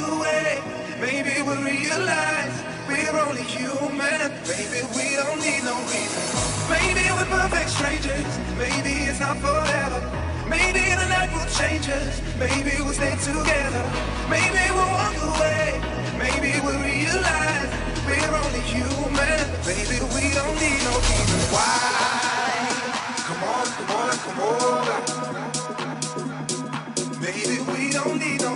walk away. Maybe we'll realize we're only human. Maybe we don't need no reason. Maybe we're perfect strangers. Maybe it's not forever. Maybe the night will change us. Maybe we'll stay together. Maybe we'll walk away. Maybe we'll realize we're only human. Maybe we don't need no reason why. Come on, come on, come on. Maybe we don't need no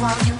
while you.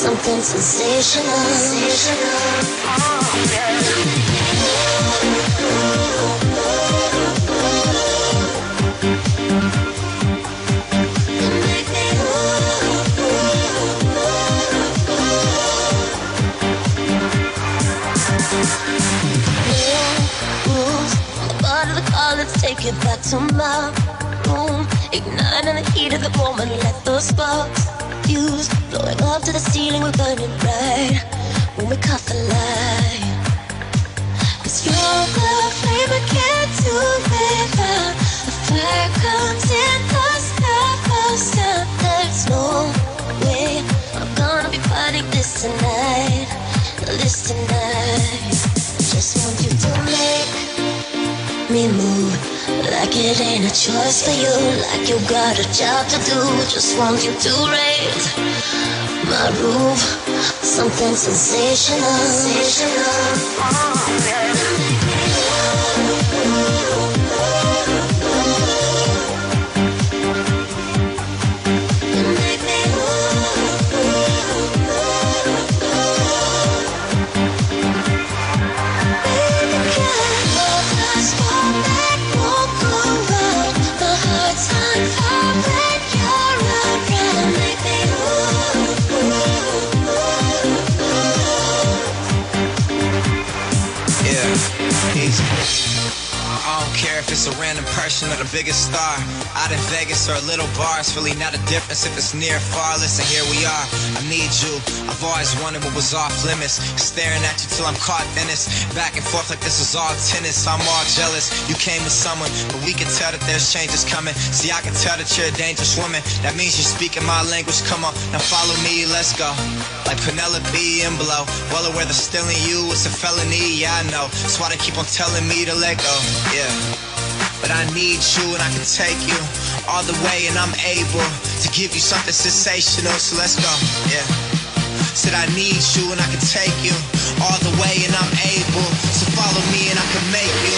Something sensational. sensational. Oh, Let's take it back to my Ignite in the heat of the moment, let those sparks fuse. Blowing up to the ceiling, we're burning bright when we caught the light. Cause you're the flame I can't do without. The fire comes in the sky first time. There's no way I'm gonna be fighting this tonight. This tonight. Just want you to make me move. Like it ain't a choice for you, like you got a job to do. Just want you to raise my roof, something sensational. sensational. Oh, yeah. Random person or the biggest star. Out in Vegas or a little bar, it's really not a difference if it's near or far. Listen, here we are. I need you. I've always wondered what was off limits. Staring at you till I'm caught in this. Back and forth like this is all tennis. I'm all jealous. You came with someone, but we can tell that there's changes coming. See, I can tell that you're a dangerous woman. That means you're speaking my language. Come on, now follow me, let's go. Like Penelope and Blow. Well aware that stealing you is a felony, yeah, I know. That's why they keep on telling me to let go. Yeah. But I need you and I can take you all the way and I'm able to give you something sensational. So let's go, yeah. Said I need you and I can take you all the way and I'm able. So follow me and I can make you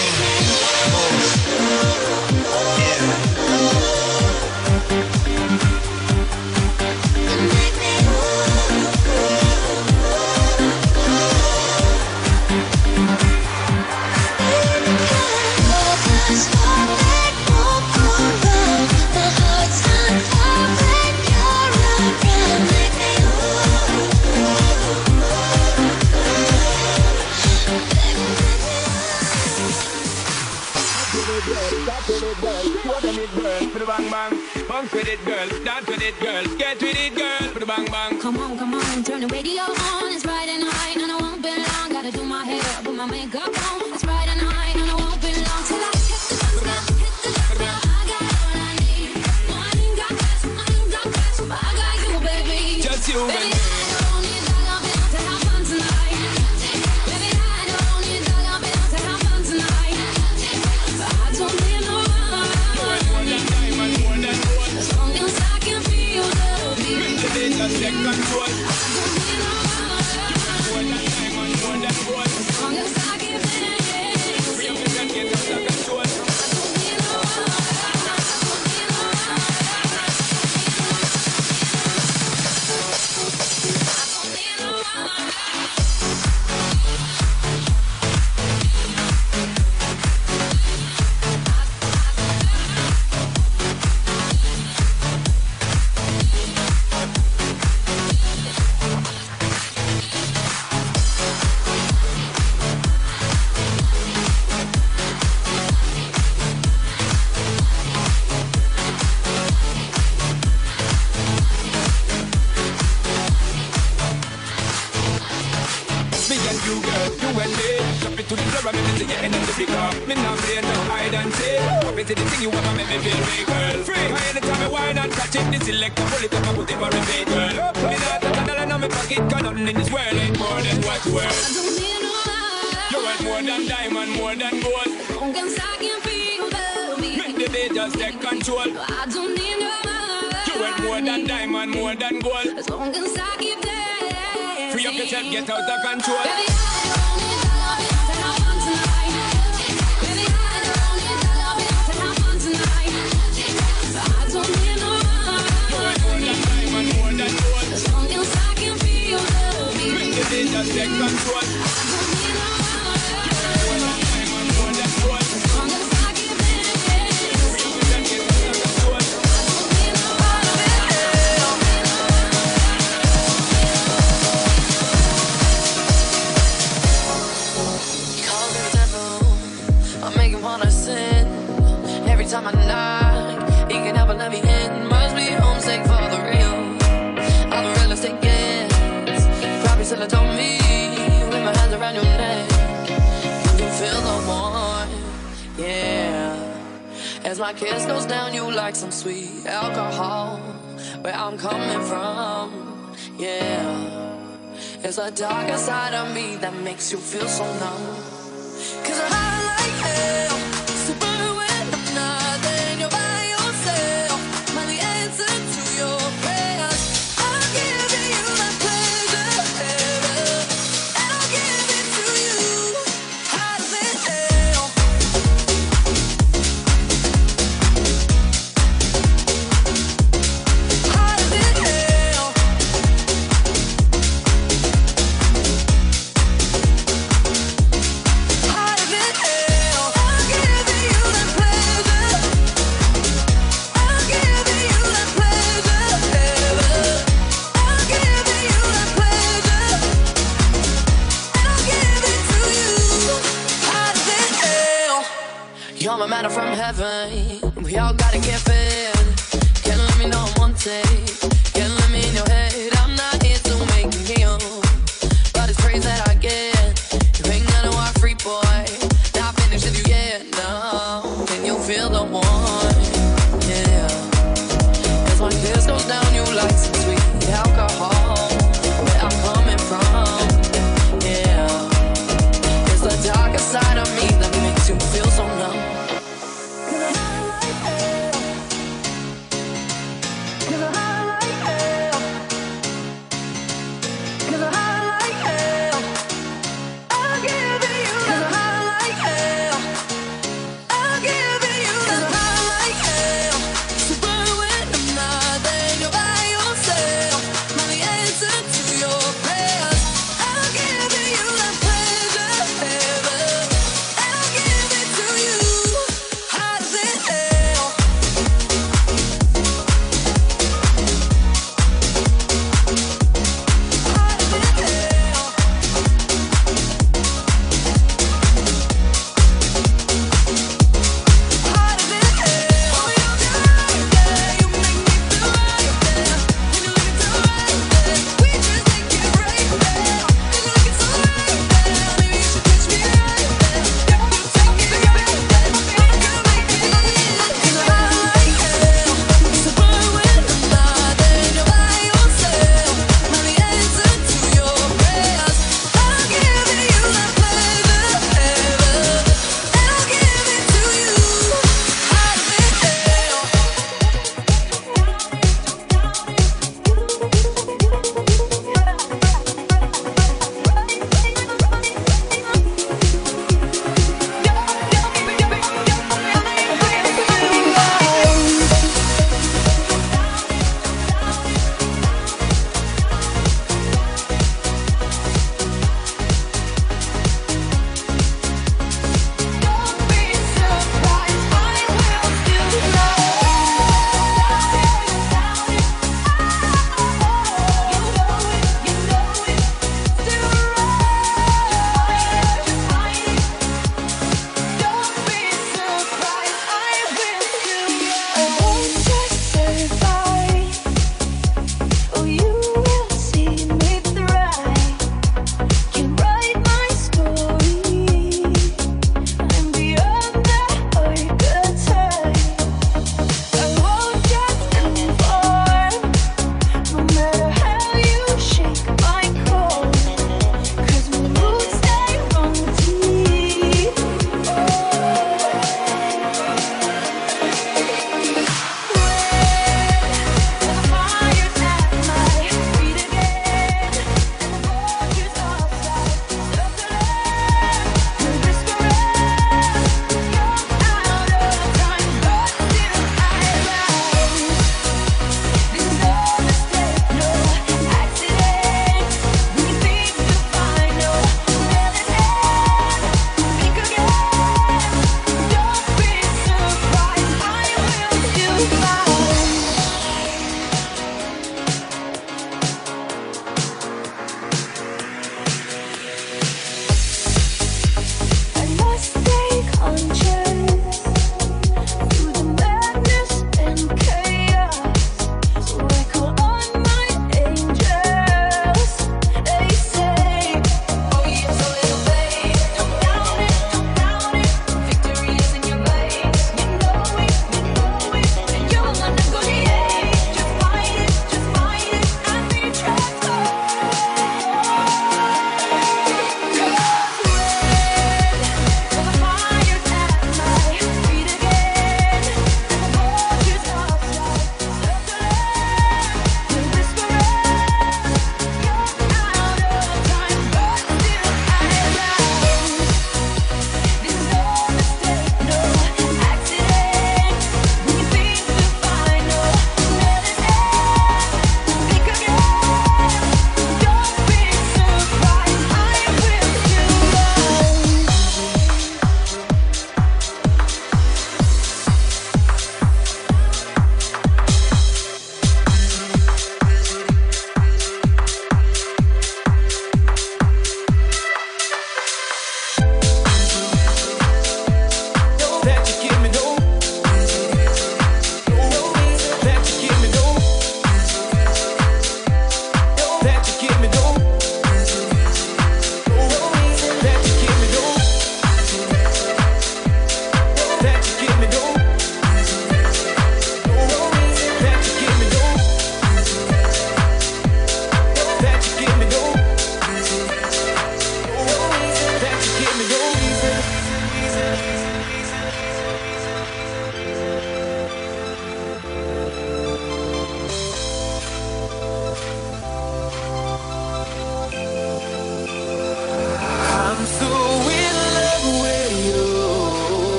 move. Bounce with it, girl. Dance with it, girl. Get with it, girl. Put the bang bang. Come on, come on. Turn the radio on. never repeat, girl. Me not a dollar in my pocket, cause nothing in this world ain't more than what you worth. You want more than diamond, more than gold. Cause I can feel Make the day just take control. I don't need no money. You want more than diamond, more than gold. As long as I keep dancing. Free up yourself, get out of control. Baby, take control. kiss goes down you like some sweet alcohol. Where I'm coming from, yeah. It's the darker side of me that makes you feel so numb. Cause I like it. slows down your license. We need alcohol.